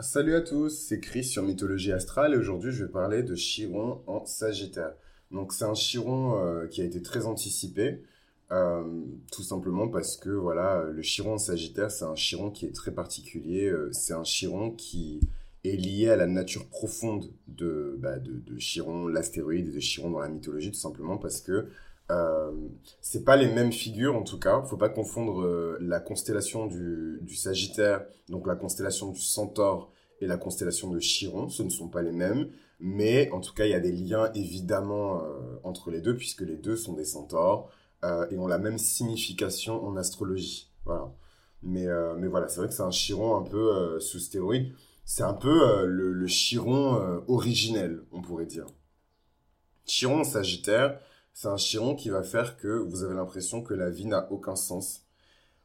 Salut à tous, c'est Chris sur Mythologie Astrale et aujourd'hui je vais parler de Chiron en Sagittaire. Donc c'est un Chiron euh, qui a été très anticipé, euh, tout simplement parce que voilà, le Chiron en Sagittaire c'est un Chiron qui est très particulier, euh, c'est un Chiron qui est lié à la nature profonde de, bah, de Chiron, l'astéroïde et de Chiron dans la mythologie, tout simplement parce que euh, c'est pas les mêmes figures en tout cas. Faut pas confondre euh, la constellation du, Sagittaire, donc la constellation du Centaure et la constellation de Chiron. Ce ne sont pas les mêmes, mais en tout cas il y a des liens évidemment euh, entre les deux puisque les deux sont des centaures et ont la même signification en astrologie. Voilà. Mais mais voilà, c'est vrai que c'est un Chiron un peu sous stéroïde. C'est un peu le, le, Chiron originel, on pourrait dire. Chiron Sagittaire c'est un chiron qui va faire que vous avez l'impression que la vie n'a aucun sens.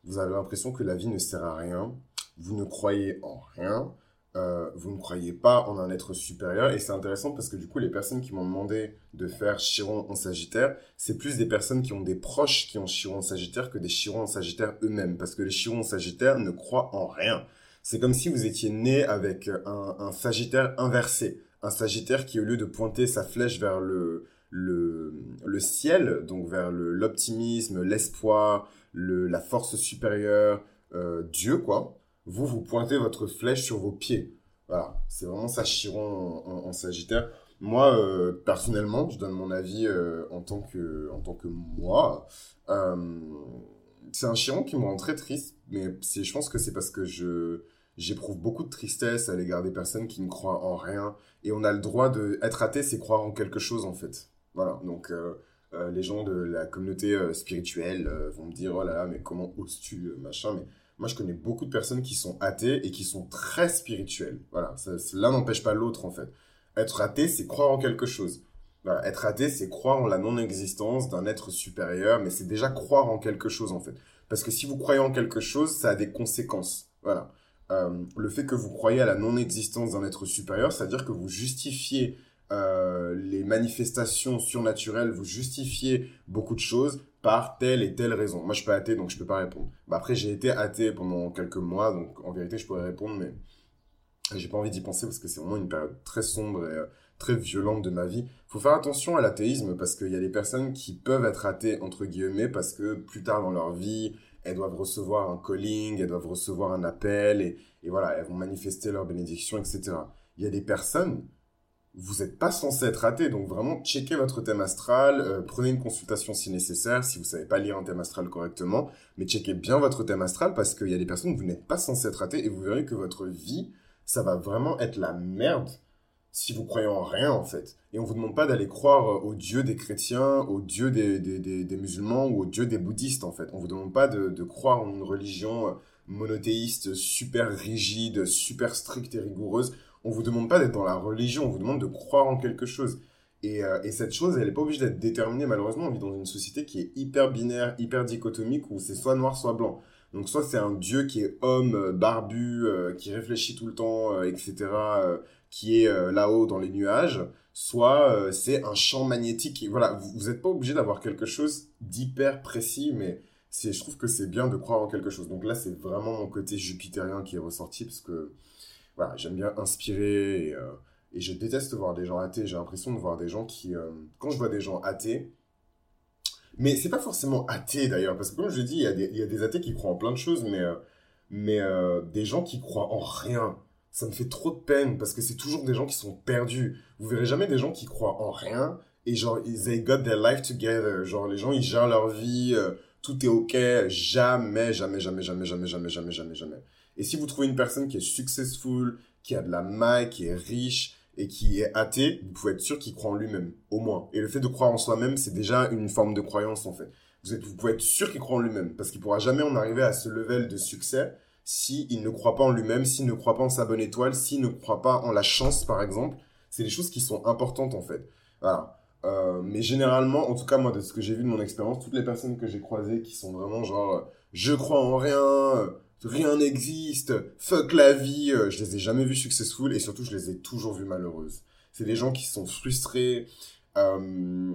Vous avez l'impression que la vie ne sert à rien. Vous ne croyez en rien. Euh, vous ne croyez pas en un être supérieur. Et c'est intéressant parce que du coup, les personnes qui m'ont demandé de faire Chiron en Sagittaire, c'est plus des personnes qui ont des proches qui ont Chiron en Sagittaire que des Chirons en Sagittaire eux-mêmes. Parce que les Chirons en Sagittaire ne croient en rien. C'est comme si vous étiez né avec un, un Sagittaire inversé. Un Sagittaire qui, au lieu de pointer sa flèche vers le, le, le ciel, donc vers l'optimisme, l'espoir, le, la force supérieure, euh, Dieu, quoi, vous, vous pointez votre flèche sur vos pieds. Voilà, c'est vraiment ça Chiron en, Sagittaire. Moi, euh, personnellement, je donne mon avis euh, en, tant que, en tant que moi. C'est un Chiron qui me rend très triste, mais je pense que c'est parce que je j'éprouve beaucoup de tristesse à l'égard des personnes qui ne croient en rien. Et on a le droit de être athée, c'est croire en quelque chose en fait. Voilà, donc euh, euh, les gens de la communauté euh, spirituelle vont me dire, oh là là, mais comment oses-tu, machin, mais moi je connais beaucoup de personnes qui sont athées et qui sont très spirituelles. Voilà, l'un n'empêche pas l'autre en fait. Être athée, c'est croire en quelque chose. Voilà, être athée, c'est croire en la non-existence d'un être supérieur, mais c'est déjà croire en quelque chose en fait. Parce que si vous croyez en quelque chose, ça a des conséquences. Voilà. Le fait que vous croyez à la non-existence d'un être supérieur, c'est-à-dire que vous justifiez euh, les manifestations surnaturelles, vous justifiez beaucoup de choses par telle et telle raison. Moi, je suis pas athée, donc je peux pas répondre. Bah, après, j'ai été athée pendant quelques mois, donc en vérité, je pourrais répondre, mais j'ai pas envie d'y penser parce que c'est vraiment une période très sombre et euh, très violente de ma vie. Faut faire attention à l'athéisme parce qu'il y a des personnes qui peuvent être athées, entre guillemets, parce que plus tard dans leur vie, elles doivent recevoir un calling, elles doivent recevoir un appel, et, et voilà, elles vont manifester leur bénédiction, etc. Il y a des personnes vous n'êtes pas censé être raté. Donc vraiment, checkez votre thème astral, euh, prenez une consultation si nécessaire, si vous savez pas lire un thème astral correctement, mais checkez bien votre thème astral parce qu'il y a des personnes vous n'êtes pas censé être raté et vous verrez que votre vie, ça va vraiment être la merde si vous croyez en rien en fait. Et on vous demande pas d'aller croire au dieu des chrétiens, au dieu des, des, musulmans ou au dieu des bouddhistes en fait. On vous demande pas de, de croire en une religion monothéiste super rigide, super stricte et rigoureuse on vous demande pas d'être dans la religion, on vous demande de croire en quelque chose. Et, euh, et cette chose, elle n'est pas obligée d'être déterminée. Malheureusement, on vit dans une société qui est hyper binaire, hyper dichotomique, où c'est soit noir, soit blanc. Donc soit c'est un dieu qui est homme, euh, barbu, euh, qui réfléchit tout le temps, etc., qui est là-haut dans les nuages, soit c'est un champ magnétique. Voilà, vous n'êtes pas obligé d'avoir quelque chose d'hyper précis, mais je trouve que c'est bien de croire en quelque chose. Donc là, c'est vraiment mon côté jupitérien qui est ressorti, parce que voilà, j'aime bien inspirer et, euh, et, je déteste voir des gens athées. J'ai l'impression de voir des gens qui, euh, quand je vois des gens athées, mais c'est pas forcément athée d'ailleurs, parce que comme je dis, il y, a des, y a des athées qui croient en plein de choses, mais, euh, mais des gens qui croient en rien. Ça me fait trop de peine parce que c'est toujours des gens qui sont perdus. Vous verrez jamais des gens qui croient en rien et genre, they got their life together. Genre, les gens, ils gèrent leur vie, tout est ok. Jamais, jamais, jamais, jamais, jamais, jamais, jamais, jamais, jamais. Et si vous trouvez une personne qui est successful, qui a de la maille, qui est riche et qui est athée, vous pouvez être sûr qu'il croit en lui-même, au moins. Et le fait de croire en soi-même, c'est déjà une forme de croyance, en fait. Vous, pouvez être sûr qu'il croit en lui-même, parce qu'il pourra jamais en arriver à ce level de succès s'il ne croit pas en lui-même, s'il ne croit pas en sa bonne étoile, s'il ne croit pas en la chance, par exemple. C'est des choses qui sont importantes, en fait. Voilà. Euh, mais généralement, en tout cas moi de ce que j'ai vu de mon expérience, toutes les personnes que j'ai croisées qui sont vraiment genre je crois en rien, rien n'existe, fuck la vie, euh, je les ai jamais vues successful et surtout je les ai toujours vues malheureuses. C'est des gens qui sont frustrés, euh,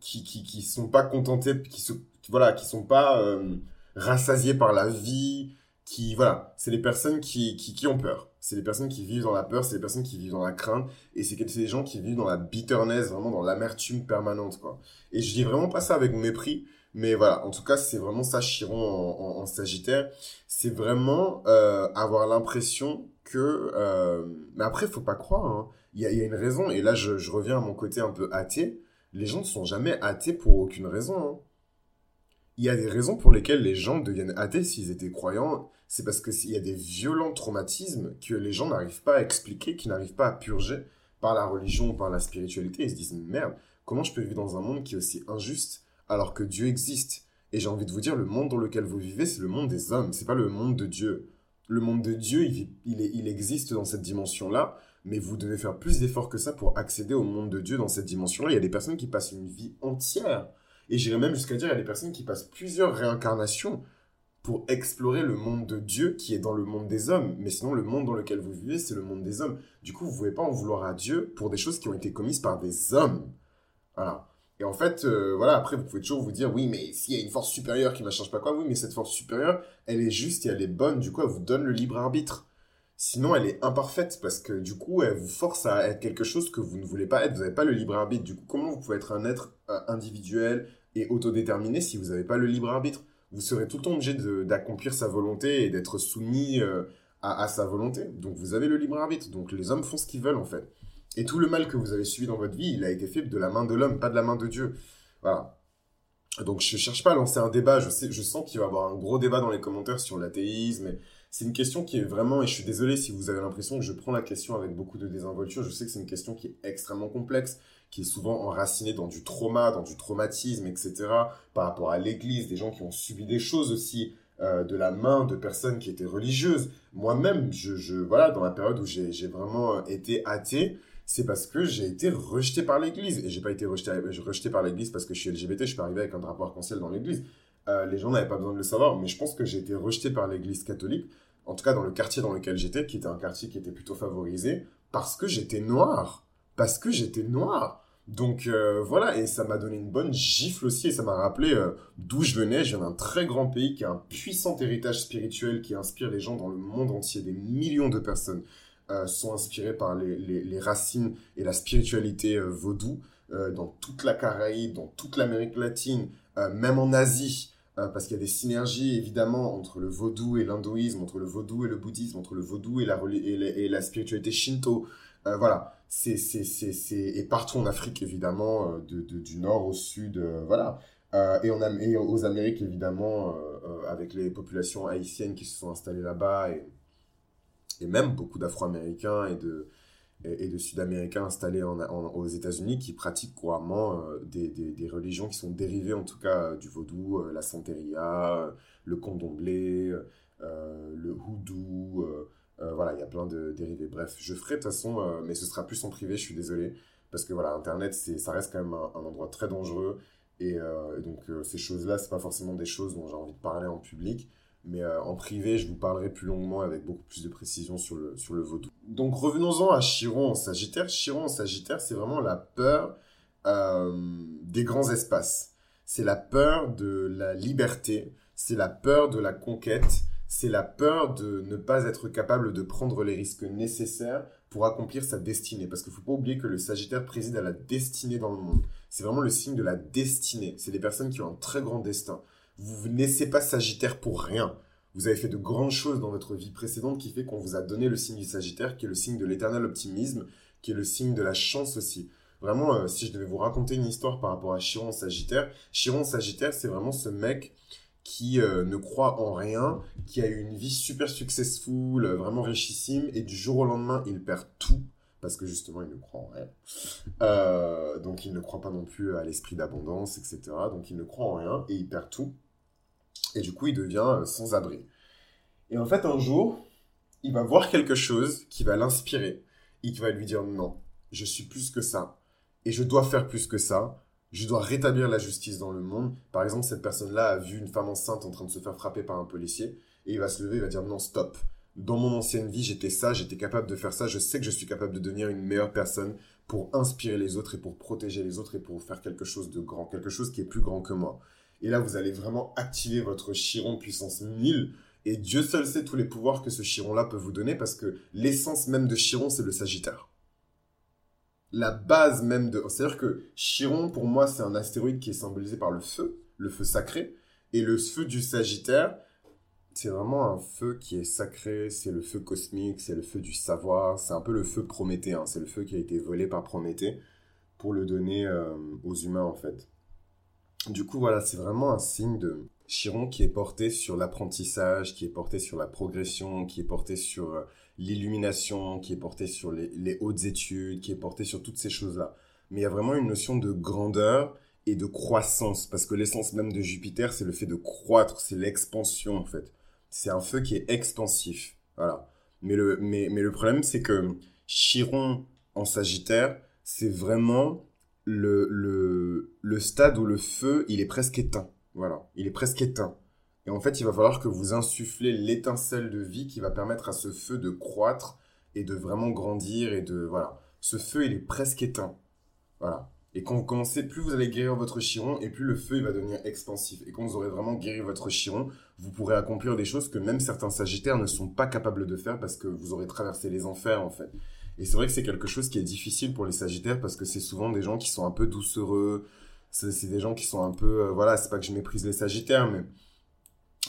qui, qui, sont pas contentés, qui se, voilà, qui sont pas euh, rassasiés par la vie, qui, voilà, c'est les personnes qui, qui, ont peur. C'est les personnes qui vivent dans la peur, c'est les personnes qui vivent dans la crainte, et c'est des gens qui vivent dans la bitterness, vraiment dans l'amertume permanente. Et je dis vraiment pas ça avec mépris, mais voilà, en tout cas, c'est vraiment ça, Chiron en, Sagittaire. C'est vraiment euh, avoir l'impression que... Euh... Mais après, faut pas croire, hein. il, y a, il une raison, et là, je, reviens à mon côté un peu athée. Les gens ne sont jamais athées pour aucune raison. Hein il y a des raisons pour lesquelles les gens deviennent athées s'ils étaient croyants. C'est parce qu'il y a des violents traumatismes que les gens n'arrivent pas à expliquer, qui n'arrivent pas à purger par la religion ou par la spiritualité. Ils se disent, merde, comment je peux vivre dans un monde qui est aussi injuste alors que Dieu existe Et j'ai envie de vous dire, le monde dans lequel vous vivez, c'est le monde des hommes, c'est pas le monde de Dieu. Le monde de Dieu, il, il, il existe dans cette dimension-là, mais vous devez faire plus d'efforts que ça pour accéder au monde de Dieu dans cette dimension-là. Il y a des personnes qui passent une vie entière et j'irais même jusqu'à dire, il y a des personnes qui passent plusieurs réincarnations pour explorer le monde de Dieu qui est dans le monde des hommes. Mais sinon, le monde dans lequel vous vivez, c'est le monde des hommes. Du coup, vous ne pouvez pas en vouloir à Dieu pour des choses qui ont été commises par des hommes. Voilà. Et en fait, euh, voilà, après, vous pouvez toujours vous dire, oui, mais s'il y a une force supérieure qui ne change pas quoi, oui, mais cette force supérieure, elle est juste et elle est bonne, du coup, elle vous donne le libre arbitre. Sinon, elle est imparfaite parce que du coup, elle vous force à être quelque chose que vous ne voulez pas être. Vous n'avez pas le libre arbitre. Du coup, comment vous pouvez être un être euh, individuel et autodéterminé si vous n'avez pas le libre arbitre? Vous serez tout le temps obligé d'accomplir sa volonté et d'être soumis euh, à, à, sa volonté. Donc, vous avez le libre arbitre. Donc, les hommes font ce qu'ils veulent en fait. Et tout le mal que vous avez subi dans votre vie, il a été fait de la main de l'homme, pas de la main de Dieu. Voilà. Donc, je cherche pas à lancer un débat. Je, sens qu'il va y avoir un gros débat dans les commentaires sur l'athéisme c'est une question qui est vraiment, et je suis désolé si vous avez l'impression que je prends la question avec beaucoup de désinvolture, je sais que c'est une question qui est extrêmement complexe, qui est souvent enracinée dans du trauma, dans du traumatisme, etc., par rapport à l'Église, des gens qui ont subi des choses aussi euh, de la main de personnes qui étaient religieuses. Moi-même, je, voilà, dans la période où j'ai vraiment euh, été athée, c'est parce que j'ai été rejeté par l'Église. Et j'ai pas été rejeté, rejeté par l'Église parce que je suis LGBT, je suis pas arrivé avec un drapeau arc-en-ciel dans l'Église. Euh, les gens n'avaient pas besoin de le savoir, mais je pense que j'ai été rejeté par l'Église catholique en tout cas dans le quartier dans lequel j'étais, qui était un quartier qui était plutôt favorisé, parce que j'étais noir. Parce que j'étais noir. Donc euh, voilà, et ça m'a donné une bonne gifle aussi, et ça m'a rappelé euh, d'où je venais. Je viens d'un très grand pays qui a un puissant héritage spirituel qui inspire les gens dans le monde entier. Des millions de personnes sont inspirées par les, les, racines et la spiritualité vaudou dans toute la Caraïbe, dans toute l'Amérique latine, même en Asie. Euh, parce qu'il y a des synergies évidemment entre le vaudou et l'hindouisme, entre le vaudou et le bouddhisme, entre le vaudou et la, et la, spiritualité shinto. Euh, voilà, c'est et partout en Afrique évidemment, euh, de, du nord au sud, euh, voilà. et, on a, et aux Amériques évidemment, avec les populations haïtiennes qui se sont installées là-bas et, et même beaucoup d'Afro-Américains et de Sud-Américains installés aux États-Unis qui pratiquent couramment euh, des, religions qui sont dérivées en tout cas du vaudou, euh, la santeria, le condomblé, euh, le houdou, voilà, il y a plein de dérivés. Bref, je ferai de toute façon, mais ce sera plus en privé, je suis désolé, parce que voilà, Internet, ça reste quand même un, un endroit très dangereux, et, donc ces choses-là, c'est pas forcément des choses dont j'ai envie de parler en public. Mais euh, en privé, je vous parlerai plus longuement avec beaucoup plus de précision sur le, sur le vaudou. Donc revenons-en à Chiron en Sagittaire. Chiron en Sagittaire, c'est vraiment la peur euh, des grands espaces. C'est la peur de la liberté. C'est la peur de la conquête. C'est la peur de ne pas être capable de prendre les risques nécessaires pour accomplir sa destinée. Parce qu'il ne faut pas oublier que le Sagittaire préside à la destinée dans le monde. C'est vraiment le signe de la destinée. C'est des personnes qui ont un très grand destin. Vous ne naissez pas Sagittaire pour rien. Vous avez fait de grandes choses dans votre vie précédente qui fait qu'on vous a donné le signe du Sagittaire, qui est le signe de l'éternel optimisme, qui est le signe de la chance aussi. Vraiment, euh, si je devais vous raconter une histoire par rapport à Chiron Sagittaire, Chiron Sagittaire, c'est vraiment ce mec qui euh, ne croit en rien, qui a eu une vie super successful, euh, vraiment richissime, et du jour au lendemain, il perd tout parce que justement, il ne croit en rien. Euh, donc, il ne croit pas non plus à l'esprit d'abondance, etc. Donc, il ne croit en rien et il perd tout. Et du coup, il devient euh, sans abri. Et en fait, un jour, il va voir quelque chose qui va l'inspirer et qui va lui dire non, je suis plus que ça et je dois faire plus que ça. Je dois rétablir la justice dans le monde. Par exemple, cette personne-là a vu une femme enceinte en train de se faire frapper par un policier et il va se lever, il va dire non, stop dans mon ancienne vie, j'étais ça, j'étais capable de faire ça, je sais que je suis capable de devenir une meilleure personne pour inspirer les autres et pour protéger les autres et pour faire quelque chose de grand, quelque chose qui est plus grand que moi. Et là, vous allez vraiment activer votre chiron puissance 1000 Et Dieu seul sait tous les pouvoirs que ce Chiron-là peut vous donner parce que l'essence même de Chiron, c'est le Sagittaire. La base même de... C'est-à-dire que Chiron, pour moi, c'est un astéroïde qui est symbolisé par le feu, le feu sacré. Et le feu du Sagittaire, c'est vraiment un feu qui est sacré, c'est le feu cosmique, c'est le feu du savoir, c'est un peu le feu prométhéen, c'est le feu qui a été volé par Prométhée pour le donner euh, aux humains en fait. Du coup voilà, c'est vraiment un signe de Chiron qui est porté sur l'apprentissage, qui est porté sur la progression, qui est porté sur euh, l'illumination, qui est porté sur les, hautes études, qui est porté sur toutes ces choses-là. Mais il y a vraiment une notion de grandeur et de croissance, parce que l'essence même de Jupiter, c'est le fait de croître, c'est l'expansion en fait c'est un feu qui est expansif. Voilà. Mais le, mais, mais le problème, c'est que Chiron en Sagittaire, c'est vraiment le, le, le stade où le feu, il est presque éteint. Voilà. Il est presque éteint. Et en fait, il va falloir que vous insufflez l'étincelle de vie qui va permettre à ce feu de croître et de vraiment grandir et de, voilà. Ce feu, il est presque éteint. Voilà. Et quand vous commencez, plus vous allez guérir votre chiron, et plus le feu il va devenir expansif. Et quand vous aurez vraiment guéri votre chiron, vous pourrez accomplir des choses que même certains sagittaires ne sont pas capables de faire parce que vous aurez traversé les enfers en fait. Et c'est vrai que c'est quelque chose qui est difficile pour les sagittaires parce que c'est souvent des gens qui sont un peu doucereux, c'est des gens qui sont un peu, euh, voilà, c'est pas que je méprise les sagittaires, mais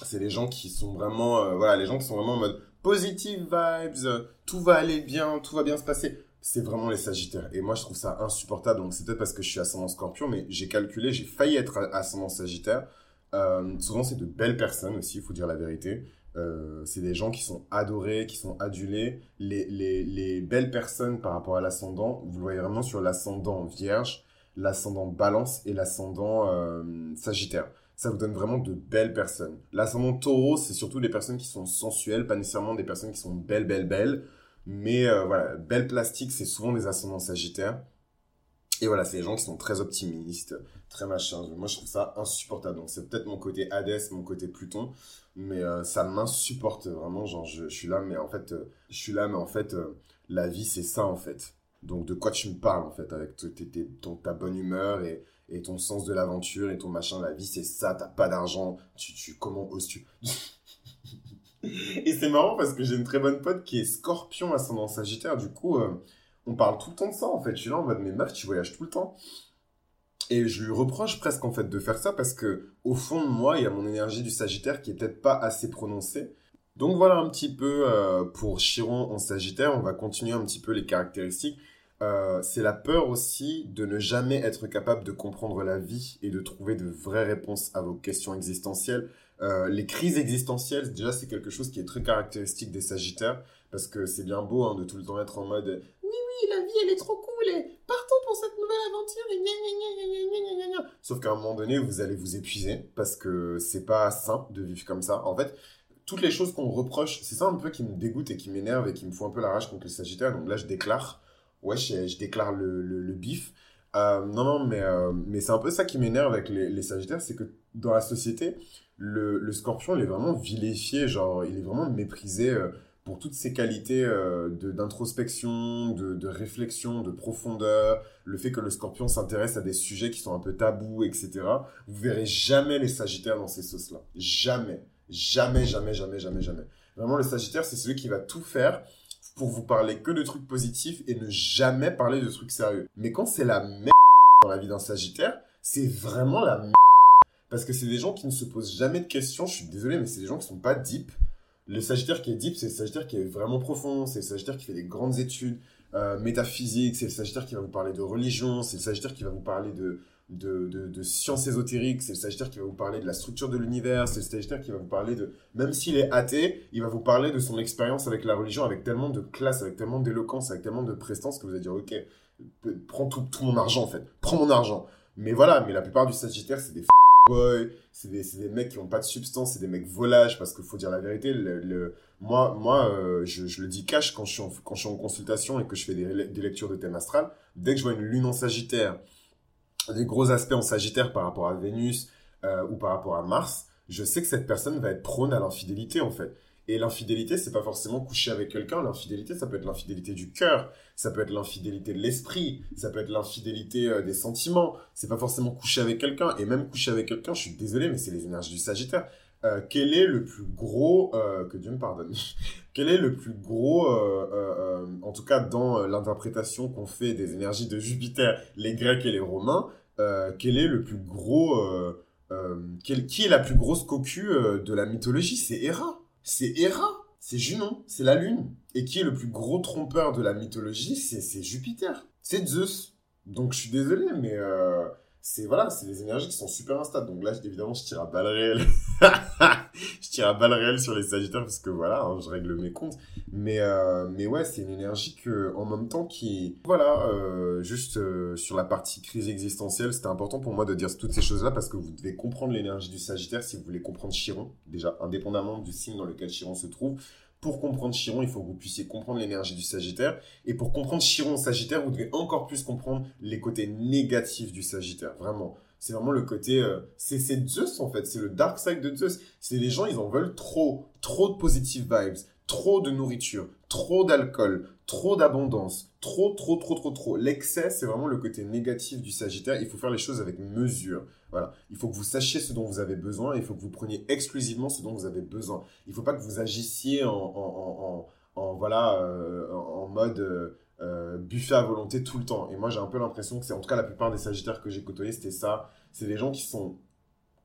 c'est les gens qui sont vraiment, euh, voilà, les gens qui sont vraiment en mode positive vibes, tout va aller bien, tout va bien se passer c'est vraiment les Sagittaires. Et moi, je trouve ça insupportable. Donc, c'est peut-être parce que je suis ascendant Scorpion, mais j'ai calculé, j'ai failli être ascendant Sagittaire. Euh, souvent, c'est de belles personnes aussi, il faut dire la vérité. Euh, c'est des gens qui sont adorés, qui sont adulés. Les, les, les belles personnes par rapport à l'ascendant, vous le voyez vraiment sur l'ascendant Vierge, l'ascendant Balance et l'ascendant euh, Sagittaire. Ça vous donne vraiment de belles personnes. L'ascendant Taureau, c'est surtout des personnes qui sont sensuelles, pas nécessairement des personnes qui sont belles, belles, belles. Mais euh, voilà, belle plastique, c'est souvent des ascendants sagittaires. Et voilà, c'est des gens qui sont très optimistes, très machin. Moi, je trouve ça insupportable. Donc, c'est peut-être mon côté Hadès, mon côté Pluton. Mais euh, ça m'insupporte vraiment. Genre, je, suis là, mais en fait, euh, je suis là, mais en fait, la vie, c'est ça, en fait. Donc, de quoi tu me parles, en fait, avec ton, ta bonne humeur et, et ton sens de l'aventure et ton machin. La vie, c'est ça. T'as pas d'argent. Tu, tu, comment oses-tu? Et c'est marrant parce que j'ai une très bonne pote qui est scorpion ascendant sagittaire. Du coup, euh, on parle tout le temps de ça en fait. Je suis là en mode, mais meuf, tu voyages tout le temps. Et je lui reproche presque en fait de faire ça parce que au fond moi, il y a mon énergie du sagittaire qui est peut-être pas assez prononcée. Donc voilà un petit peu euh, pour Chiron en sagittaire. On va continuer un petit peu les caractéristiques. Euh, c'est la peur aussi de ne jamais être capable de comprendre la vie et de trouver de vraies réponses à vos questions existentielles. Euh, les crises existentielles, déjà, c'est quelque chose qui est très caractéristique des Sagittaires, parce que c'est bien beau hein, de tout le temps être en mode Oui, oui, la vie, elle est trop cool, et partons pour cette nouvelle aventure, et gna, gna, gna, Sauf qu'à un moment donné, vous allez vous épuiser, parce que c'est pas simple de vivre comme ça. En fait, toutes les choses qu'on reproche, c'est ça un peu qui me dégoûte et qui m'énerve et qui me fout un peu la rage contre les Sagittaires. Donc là, je déclare, ouais, je, déclare le, le, bif. Euh, non, non, mais, euh, mais c'est un peu ça qui m'énerve avec les, Sagittaires, c'est que dans la société, le, le, scorpion, il est vraiment vilifié, genre, il est vraiment méprisé euh, pour toutes ses qualités d'introspection, de, de, réflexion, de profondeur, le fait que le scorpion s'intéresse à des sujets qui sont un peu tabous, etc. Vous verrez jamais les sagittaires dans ces sauces-là. Jamais. Jamais, jamais, jamais, jamais, jamais. Vraiment, le sagittaire, c'est celui qui va tout faire pour vous parler que de trucs positifs et ne jamais parler de trucs sérieux. Mais quand c'est la merde dans la vie d'un sagittaire, c'est vraiment la merde parce que c'est des gens qui ne se posent jamais de questions. Je suis désolé, mais c'est des gens qui sont pas deep. Le Sagittaire qui est deep, c'est le Sagittaire qui est vraiment profond. C'est le Sagittaire qui fait des grandes études euh, métaphysiques. C'est le Sagittaire qui va vous parler de religion. C'est le Sagittaire qui va vous parler de, de, de, sciences ésotériques. C'est le Sagittaire qui va vous parler de la structure de l'univers. C'est le Sagittaire qui va vous parler de... Même s'il est athée, il va vous parler de son expérience avec la religion avec tellement de classe, avec tellement d'éloquence, avec tellement de prestance que vous allez dire, ok, prends tout, mon argent en fait. Prends mon argent. Mais voilà, mais la plupart du Sagittaire, c'est des boy, c'est des, mecs qui ont pas de substance, c'est des mecs volages, parce qu'il faut dire la vérité, le, moi, moi euh, je, le dis cash quand je, suis en, quand je suis en consultation et que je fais des, des lectures de thème astral, dès que je vois une lune en sagittaire, des gros aspects en sagittaire par rapport à Vénus euh, ou par rapport à Mars, je sais que cette personne va être prône à l'infidélité en fait. Et l'infidélité, c'est pas forcément coucher avec quelqu'un. L'infidélité, ça peut être l'infidélité du cœur, ça peut être l'infidélité de l'esprit, ça peut être l'infidélité euh, des sentiments. C'est pas forcément coucher avec quelqu'un. Et même coucher avec quelqu'un, je suis désolé, mais c'est les énergies du Sagittaire. Euh, quel est le plus gros, euh, que Dieu me pardonne, quel est le plus gros, euh, en tout cas dans l'interprétation qu'on fait des énergies de Jupiter, les Grecs et les Romains, quel est le plus gros, qui est la plus grosse cocu de la mythologie? C'est Héra. C'est Héra. C'est Junon. C'est la Lune. Et qui est le plus gros trompeur de la mythologie? C'est Jupiter. C'est Zeus. Donc je suis désolé, mais c'est voilà, c'est des énergies qui sont super instables. Donc là, évidemment, je tire à balles réelles. je tire à balles réelles sur les Sagittaires parce que voilà, hein, je règle mes comptes. Mais euh, mais ouais, c'est une énergie que en même temps qui voilà, euh, juste euh, sur la partie crise existentielle, c'était important pour moi de dire toutes ces choses-là parce que vous devez comprendre l'énergie du Sagittaire si vous voulez comprendre Chiron, déjà indépendamment du signe dans lequel Chiron se trouve pour comprendre Chiron, il faut que vous puissiez comprendre l'énergie du Sagittaire. Et pour comprendre Chiron Sagittaire, vous devez encore plus comprendre les côtés négatifs du Sagittaire. Vraiment. C'est vraiment le côté... Euh, c'est Zeus en fait. C'est le dark side de Zeus. C'est les gens, ils en veulent trop. Trop de positive vibes. Trop de nourriture. Trop d'alcool trop d'abondance, trop, trop, trop, trop, trop. L'excès, c'est vraiment le côté négatif du Sagittaire. Il faut faire les choses avec mesure. Voilà. Il faut que vous sachiez ce dont vous avez besoin. Il faut que vous preniez exclusivement ce dont vous avez besoin. Il ne faut pas que vous agissiez en, voilà, euh, en mode euh, euh, buffet à volonté tout le temps. Et moi, j'ai un peu l'impression que c'est, en tout cas, la plupart des Sagittaires que j'ai côtoyés, c'était ça. C'est des gens qui sont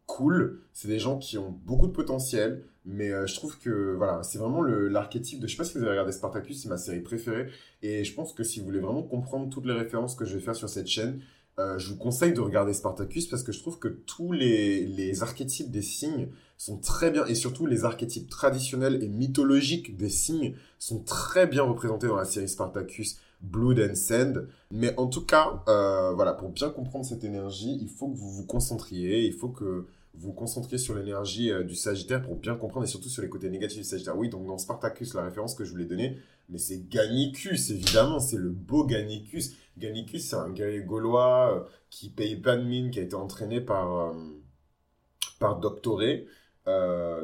cool. C'est des gens qui ont beaucoup de potentiel. Mais euh, je trouve que voilà, c'est vraiment l'archétype de. Je sais pas si vous avez regardé Spartacus, c'est ma série préférée. Et je pense que si vous voulez vraiment comprendre toutes les références que je vais faire sur cette chaîne, euh, je vous conseille de regarder Spartacus parce que je trouve que tous les, les archétypes des signes sont très bien, et surtout les archétypes traditionnels et mythologiques des signes sont très bien représentés dans la série Spartacus. Blood and Sand. Mais en tout cas, euh, voilà, pour bien comprendre cette énergie, il faut que vous vous concentriez, il faut que vous concentrer sur l'énergie euh, du Sagittaire pour bien comprendre et surtout sur les côtés négatifs du Sagittaire. Oui, donc dans Spartacus, la référence que je voulais donner, mais c'est Gannicus, évidemment, c'est le beau Gannicus. Gannicus, c'est un guerrier gaulois euh, qui paye pas de mine, qui a été entraîné par, euh, par Doctoré,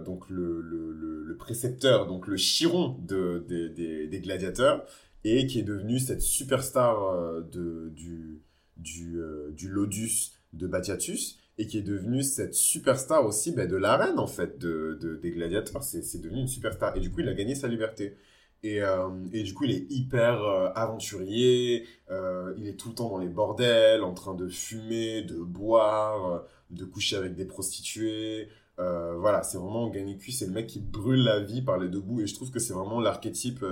donc le, le, précepteur, donc le chiron de, des gladiateurs, et qui est devenu cette superstar du, du, du Lodus de Batiatus et qui est devenue cette superstar aussi ben, de l'arène, en fait, de, de des gladiateurs. C'est devenu une superstar. Et du coup, il a gagné sa liberté. Et, euh, et du coup, il est hyper euh, aventurier, euh, il est tout le temps dans les bordels, en train de fumer, de boire, de coucher avec des prostituées. voilà, c'est vraiment Gannicus, c'est le mec qui brûle la vie par les deux bouts. Et je trouve que c'est vraiment l'archétype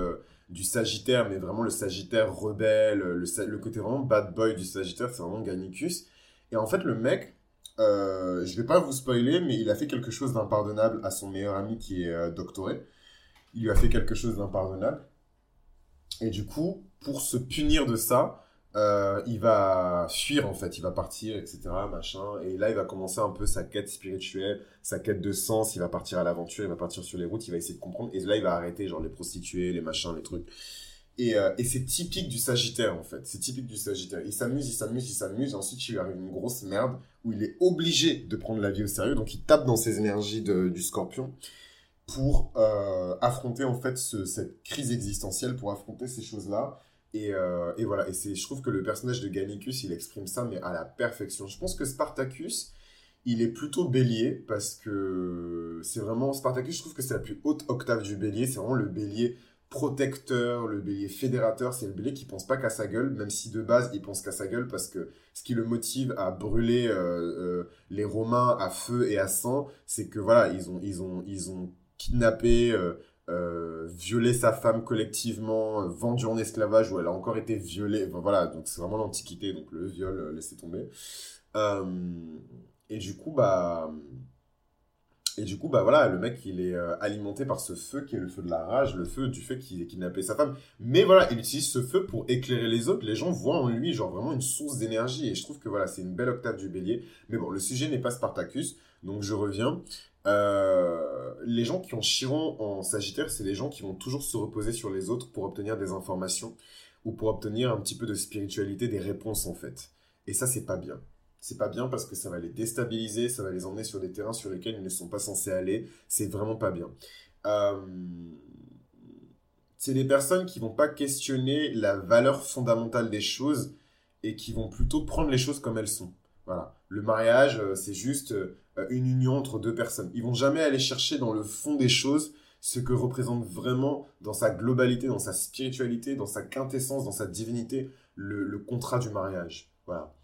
du Sagittaire, mais vraiment le Sagittaire rebelle, le, le côté vraiment bad boy du Sagittaire, c'est vraiment Gannicus. Et en fait, le mec, euh, je vais pas vous spoiler, mais il a fait quelque chose d'impardonnable à son meilleur ami qui est euh, doctoré. Il lui a fait quelque chose d'impardonnable. Et du coup, pour se punir de ça, euh, il va fuir en fait, il va partir, etc. Machin. Et là, il va commencer un peu sa quête spirituelle, sa quête de sens. Il va partir à l'aventure, il va partir sur les routes, il va essayer de comprendre. Et là, il va arrêter genre les prostituées, les machins, les trucs. Et, euh, et c'est typique du Sagittaire, en fait. C'est typique du Sagittaire. Il s'amuse, il s'amuse, il s'amuse. Ensuite, il lui arrive une grosse merde où il est obligé de prendre la vie au sérieux. Donc, il tape dans ses énergies du scorpion pour euh, affronter, en fait, ce, cette crise existentielle, pour affronter ces choses-là. Et, euh, et, voilà. Et c'est, je trouve que le personnage de Gannicus, il exprime ça, mais à la perfection. Je pense que Spartacus, il est plutôt bélier parce que c'est vraiment Spartacus, je trouve que c'est la plus haute octave du bélier. C'est vraiment le bélier protecteur, le bélier fédérateur, c'est le bélier qui pense pas qu'à sa gueule, même si de base il pense qu'à sa gueule parce que ce qui le motive à brûler euh, euh, les Romains à feu et à sang, c'est que voilà, ils ont, ils ont, ils ont kidnappé, euh, violé sa femme collectivement, vendu en esclavage où elle a encore été violée. voilà, donc c'est vraiment l'Antiquité, donc le viol, laissez tomber. et du coup, bah et du coup, bah voilà, le mec, il est euh, alimenté par ce feu qui est le feu de la rage, le feu du fait qu'il ait kidnappé sa femme. Mais voilà, il utilise ce feu pour éclairer les autres. Les gens voient en lui, genre, vraiment une source d'énergie. Et je trouve que voilà, c'est une belle octave du bélier. Mais bon, le sujet n'est pas Spartacus, donc je reviens. Euh, les gens qui ont Chiron en Sagittaire, c'est les gens qui vont toujours se reposer sur les autres pour obtenir des informations ou pour obtenir un petit peu de spiritualité, des réponses en fait. Et ça, c'est pas bien c'est pas bien parce que ça va les déstabiliser, ça va les emmener sur des terrains sur lesquels ils ne sont pas censés aller. C'est vraiment pas bien. Euh, c'est des personnes qui vont pas questionner la valeur fondamentale des choses et qui vont plutôt prendre les choses comme elles sont. Voilà. Le mariage, euh, c'est juste euh, une union entre deux personnes. Ils vont jamais aller chercher dans le fond des choses ce que représente vraiment dans sa globalité, dans sa spiritualité, dans sa quintessence, dans sa divinité, le, contrat du mariage. Voilà.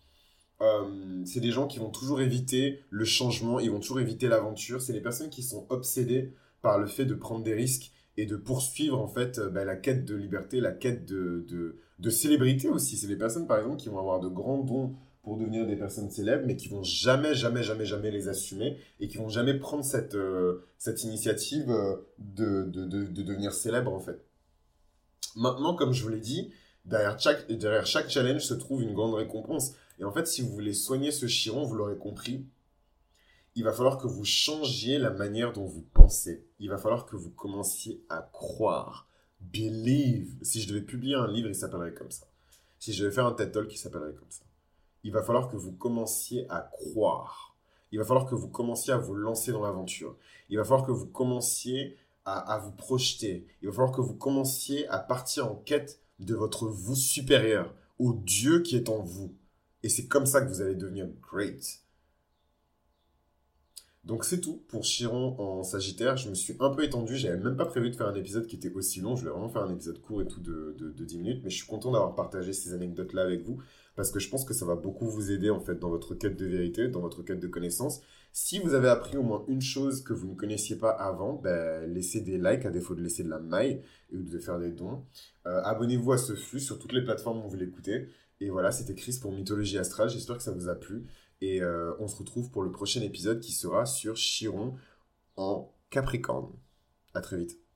Euh, c'est des gens qui vont toujours éviter le changement, ils vont toujours éviter l'aventure. C'est les personnes qui sont obsédées par le fait de prendre des risques et de poursuivre en fait euh, bah, la quête de liberté, la quête de, de, de célébrité aussi. C'est les personnes par exemple qui vont avoir de grands dons pour devenir des personnes célèbres, mais qui vont jamais, jamais, jamais, jamais les assumer et qui vont jamais prendre cette, euh, cette initiative de, de, de, de, devenir célèbre en fait. Maintenant, comme je vous l'ai dit, derrière chaque, derrière chaque challenge se trouve une grande récompense. Et en fait, si vous voulez soigner ce chiron, vous l'aurez compris, il va falloir que vous changiez la manière dont vous pensez. Il va falloir que vous commenciez à croire. Believe. Si je devais publier un livre, il s'appellerait comme ça. Si je devais faire un TED Talk, il s'appellerait comme ça il va falloir que vous commenciez à croire. Il va falloir que vous commenciez à vous lancer dans l'aventure. Il va falloir que vous commenciez à, vous projeter. Il va falloir que vous commenciez à partir en quête de votre vous supérieur, au Dieu qui est en vous. Et c'est comme ça que vous allez devenir great. Donc c'est tout pour Chiron en Sagittaire. Je me suis un peu étendu, j'avais même pas prévu de faire un épisode qui était aussi long. Je voulais vraiment faire un épisode court et tout de, de, de 10 minutes, mais je suis content d'avoir partagé ces anecdotes-là avec vous parce que je pense que ça va beaucoup vous aider en fait dans votre quête de vérité, dans votre quête de connaissance. Si vous avez appris au moins une chose que vous ne connaissiez pas avant, ben, laissez des likes à défaut de laisser de la maille et de faire des dons. Euh, abonnez-vous à ce flux sur toutes les plateformes où vous l'écoutez. Et voilà, c'était Chris pour Mythologie Astrale. J'espère que ça vous a plu. Et euh, on se retrouve pour le prochain épisode qui sera sur Chiron en Capricorne. À très vite.